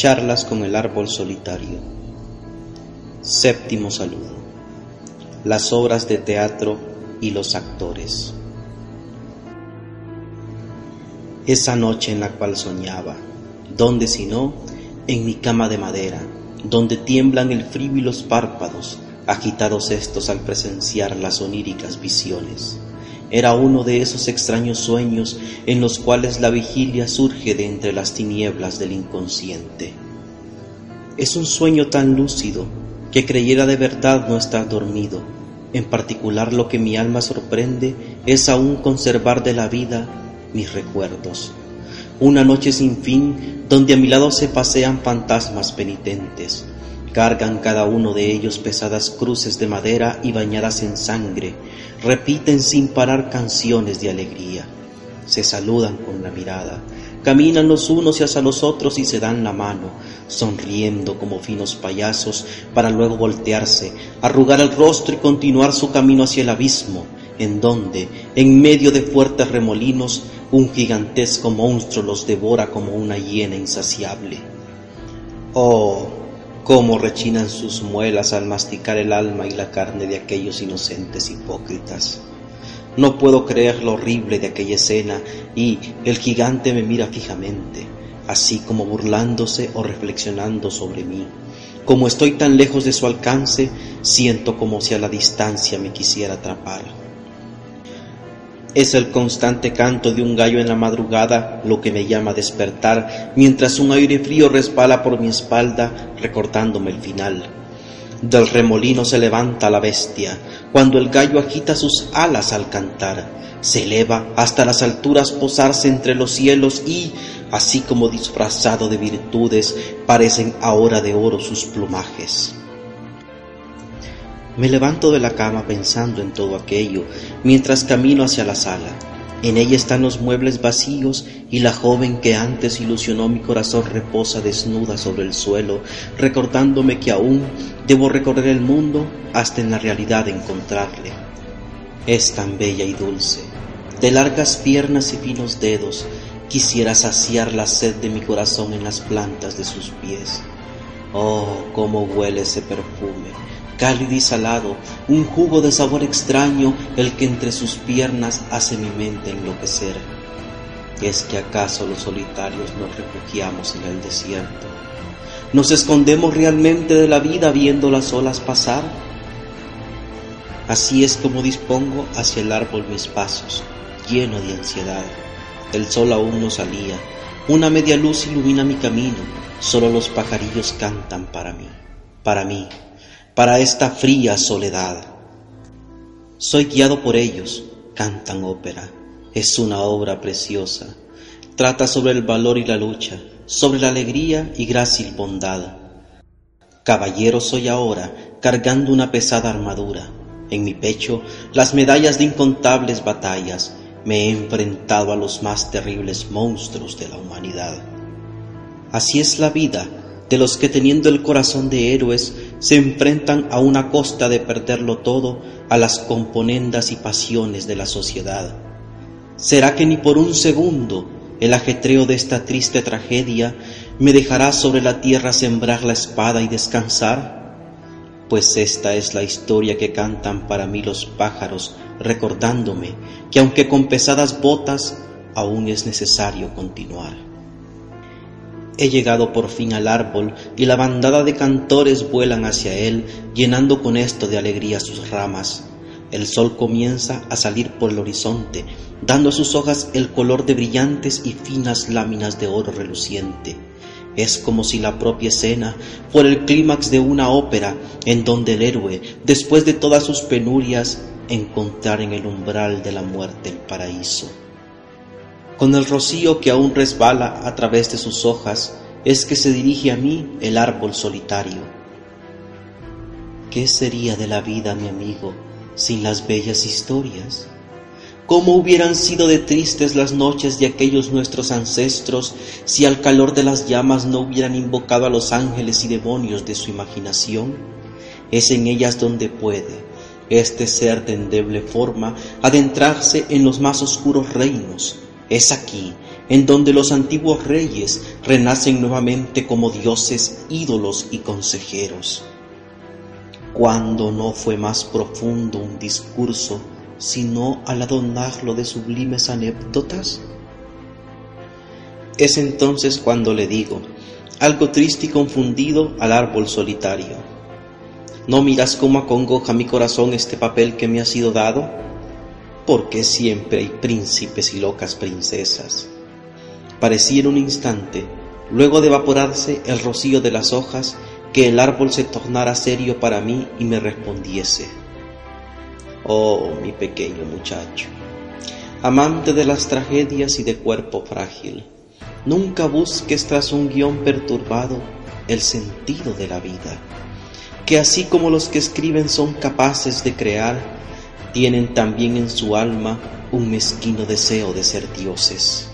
Charlas con el árbol solitario. Séptimo saludo. Las obras de teatro y los actores. Esa noche en la cual soñaba, donde si no, en mi cama de madera, donde tiemblan el frío y los párpados, agitados estos al presenciar las oníricas visiones. Era uno de esos extraños sueños en los cuales la vigilia surge de entre las tinieblas del inconsciente. Es un sueño tan lúcido que creyera de verdad no estar dormido. En particular lo que mi alma sorprende es aún conservar de la vida mis recuerdos. Una noche sin fin donde a mi lado se pasean fantasmas penitentes. Cargan cada uno de ellos pesadas cruces de madera y bañadas en sangre, repiten sin parar canciones de alegría, se saludan con la mirada, caminan los unos hacia los otros y se dan la mano, sonriendo como finos payasos para luego voltearse, arrugar el rostro y continuar su camino hacia el abismo, en donde, en medio de fuertes remolinos, un gigantesco monstruo los devora como una hiena insaciable. Oh, cómo rechinan sus muelas al masticar el alma y la carne de aquellos inocentes hipócritas. No puedo creer lo horrible de aquella escena y el gigante me mira fijamente, así como burlándose o reflexionando sobre mí. Como estoy tan lejos de su alcance, siento como si a la distancia me quisiera atrapar. Es el constante canto de un gallo en la madrugada lo que me llama a despertar, mientras un aire frío resbala por mi espalda, recordándome el final. Del remolino se levanta la bestia, cuando el gallo agita sus alas al cantar, se eleva hasta las alturas posarse entre los cielos y, así como disfrazado de virtudes, parecen ahora de oro sus plumajes. Me levanto de la cama pensando en todo aquello, mientras camino hacia la sala. En ella están los muebles vacíos y la joven que antes ilusionó mi corazón reposa desnuda sobre el suelo, recordándome que aún debo recorrer el mundo hasta en la realidad encontrarle. Es tan bella y dulce, de largas piernas y finos dedos, quisiera saciar la sed de mi corazón en las plantas de sus pies. Oh, cómo huele ese perfume, cálido y salado, un jugo de sabor extraño, el que entre sus piernas hace mi mente enloquecer. ¿Es que acaso los solitarios nos refugiamos en el desierto? ¿Nos escondemos realmente de la vida viendo las olas pasar? Así es como dispongo hacia el árbol mis pasos, lleno de ansiedad. El sol aún no salía, una media luz ilumina mi camino, solo los pajarillos cantan para mí, para mí, para esta fría soledad. Soy guiado por ellos, cantan ópera, es una obra preciosa, trata sobre el valor y la lucha, sobre la alegría y grácil bondad. Caballero soy ahora, cargando una pesada armadura, en mi pecho las medallas de incontables batallas, me he enfrentado a los más terribles monstruos de la humanidad. Así es la vida de los que teniendo el corazón de héroes se enfrentan a una costa de perderlo todo a las componendas y pasiones de la sociedad. ¿Será que ni por un segundo el ajetreo de esta triste tragedia me dejará sobre la tierra sembrar la espada y descansar? Pues esta es la historia que cantan para mí los pájaros, recordándome que aunque con pesadas botas, aún es necesario continuar. He llegado por fin al árbol y la bandada de cantores vuelan hacia él, llenando con esto de alegría sus ramas. El sol comienza a salir por el horizonte, dando a sus hojas el color de brillantes y finas láminas de oro reluciente. Es como si la propia escena fuera el clímax de una ópera en donde el héroe, después de todas sus penurias, encontrara en el umbral de la muerte el paraíso. Con el rocío que aún resbala a través de sus hojas, es que se dirige a mí el árbol solitario. ¿Qué sería de la vida, mi amigo, sin las bellas historias? ¿Cómo hubieran sido de tristes las noches de aquellos nuestros ancestros si al calor de las llamas no hubieran invocado a los ángeles y demonios de su imaginación? Es en ellas donde puede este ser de endeble forma adentrarse en los más oscuros reinos. Es aquí en donde los antiguos reyes renacen nuevamente como dioses, ídolos y consejeros. ¿Cuándo no fue más profundo un discurso sino al adornarlo de sublimes anécdotas? Es entonces cuando le digo, algo triste y confundido al árbol solitario. ¿No miras cómo acongoja mi corazón este papel que me ha sido dado? Porque siempre hay príncipes y locas princesas. Parecía en un instante, luego de evaporarse el rocío de las hojas, que el árbol se tornara serio para mí y me respondiese. Oh, mi pequeño muchacho, amante de las tragedias y de cuerpo frágil, nunca busques tras un guion perturbado el sentido de la vida, que así como los que escriben son capaces de crear, tienen también en su alma un mezquino deseo de ser dioses.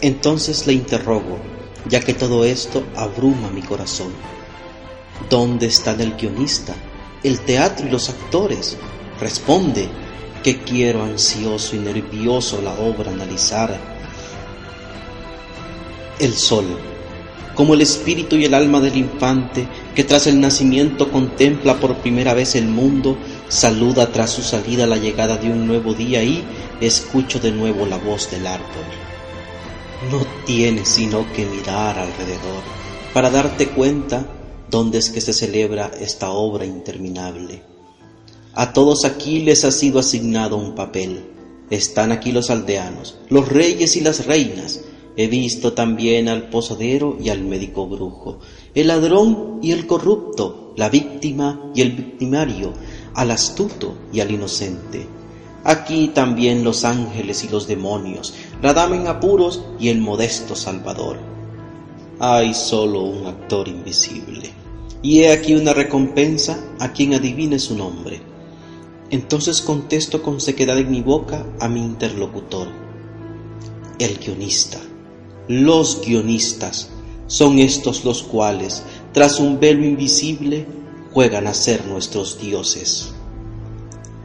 Entonces le interrogo, ya que todo esto abruma mi corazón. ¿Dónde están el guionista, el teatro y los actores? Responde, que quiero ansioso y nervioso la obra analizar. El sol, como el espíritu y el alma del infante que tras el nacimiento contempla por primera vez el mundo, saluda tras su salida la llegada de un nuevo día y escucho de nuevo la voz del árbol. No tienes sino que mirar alrededor para darte cuenta dónde es que se celebra esta obra interminable. A todos aquí les ha sido asignado un papel. Están aquí los aldeanos, los reyes y las reinas. He visto también al posadero y al médico brujo, el ladrón y el corrupto, la víctima y el victimario, al astuto y al inocente. Aquí también los ángeles y los demonios, la dama en apuros y el modesto Salvador. Hay solo un actor invisible, y he aquí una recompensa a quien adivine su nombre. Entonces contesto con sequedad en mi boca a mi interlocutor. El guionista. Los guionistas son estos los cuales, tras un velo invisible, juegan a ser nuestros dioses.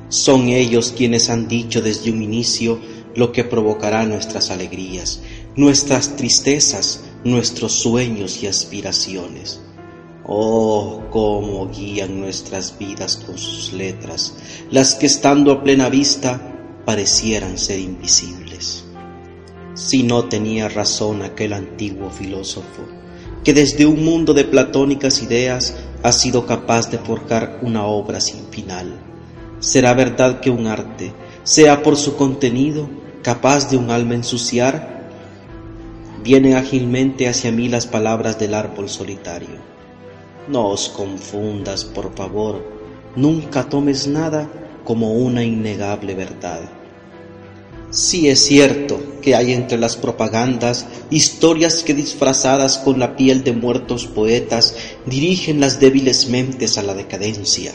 Son ellos quienes han dicho desde un inicio lo que provocará nuestras alegrías, nuestras tristezas, nuestros sueños y aspiraciones. Oh, cómo guían nuestras vidas con sus letras, las que estando a plena vista parecieran ser invisibles. Si no tenía razón aquel antiguo filósofo, que desde un mundo de platónicas ideas ha sido capaz de forjar una obra sin final ¿Será verdad que un arte, sea por su contenido, capaz de un alma ensuciar? Vienen ágilmente hacia mí las palabras del árbol solitario. No os confundas, por favor, nunca tomes nada como una innegable verdad. Sí es cierto que hay entre las propagandas historias que disfrazadas con la piel de muertos poetas dirigen las débiles mentes a la decadencia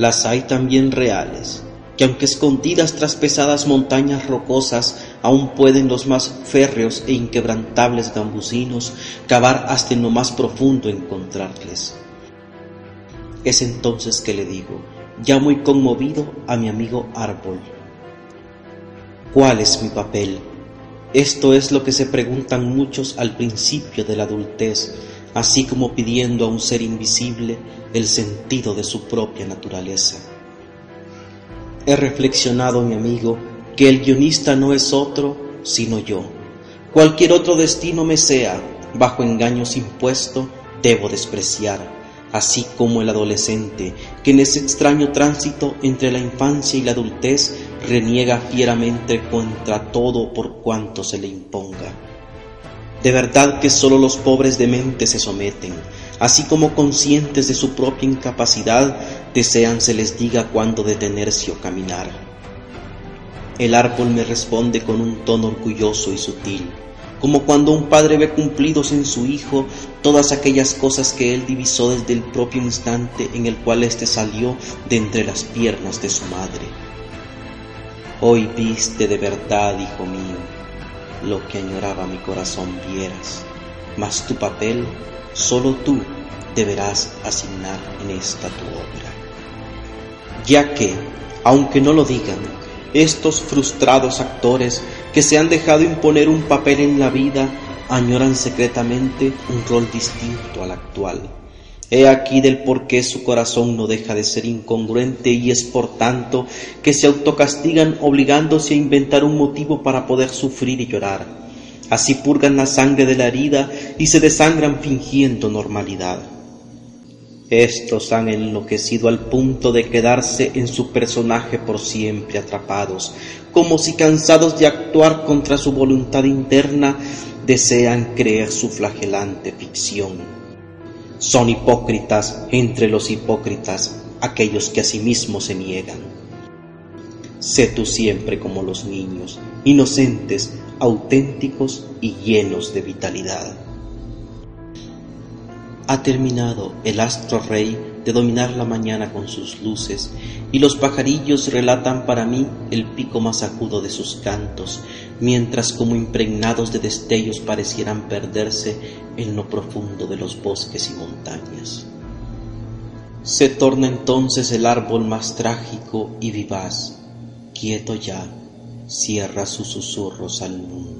las hay también reales, que aunque escondidas tras pesadas montañas rocosas, aún pueden los más férreos e inquebrantables gambusinos cavar hasta en lo más profundo encontrarles. Es entonces que le digo, ya muy conmovido, a mi amigo árbol, ¿cuál es mi papel? Esto es lo que se preguntan muchos al principio de la adultez, así como pidiendo a un ser invisible el sentido de su propia naturaleza. He reflexionado, mi amigo, que el guionista no es otro sino yo, Cualquier otro destino me sea, bajo engaños impuesto, debo despreciar así como el adolescente que en ese extraño tránsito entre la infancia y la adultez reniega fieramente contra todo por cuanto se le imponga. De verdad que sólo los pobres de mente se someten, así como conscientes de su propia incapacidad, desean se les diga cuándo detenerse o caminar. El árbol me responde con un tono orgulloso y sutil, como cuando un padre ve cumplidos en su hijo todas aquellas cosas que él divisó desde el propio instante en el cual éste salió de entre las piernas de su madre. Hoy viste de verdad, hijo mío, lo que añoraba mi corazón vieras, mas tu papel solo tú deberás asignar en esta tu obra. Ya que, aunque no lo digan, estos frustrados actores que se han dejado imponer un papel en la vida añoran secretamente un rol distinto al actual. He aquí del por qué su corazón no deja de ser incongruente y es por tanto que se autocastigan obligándose a inventar un motivo para poder sufrir y llorar. Así purgan la sangre de la herida y se desangran fingiendo normalidad. Estos han enloquecido al punto de quedarse en su personaje por siempre atrapados, como si cansados de actuar contra su voluntad interna, desean creer su flagelante ficción. Son hipócritas entre los hipócritas aquellos que a sí mismos se niegan. Sé tú siempre como los niños, inocentes, auténticos y llenos de vitalidad. Ha terminado el astro rey de dominar la mañana con sus luces, y los pajarillos relatan para mí el pico más agudo de sus cantos, mientras como impregnados de destellos parecieran perderse en lo profundo de los bosques y montañas. Se torna entonces el árbol más trágico y vivaz, quieto ya, cierra sus susurros al mundo.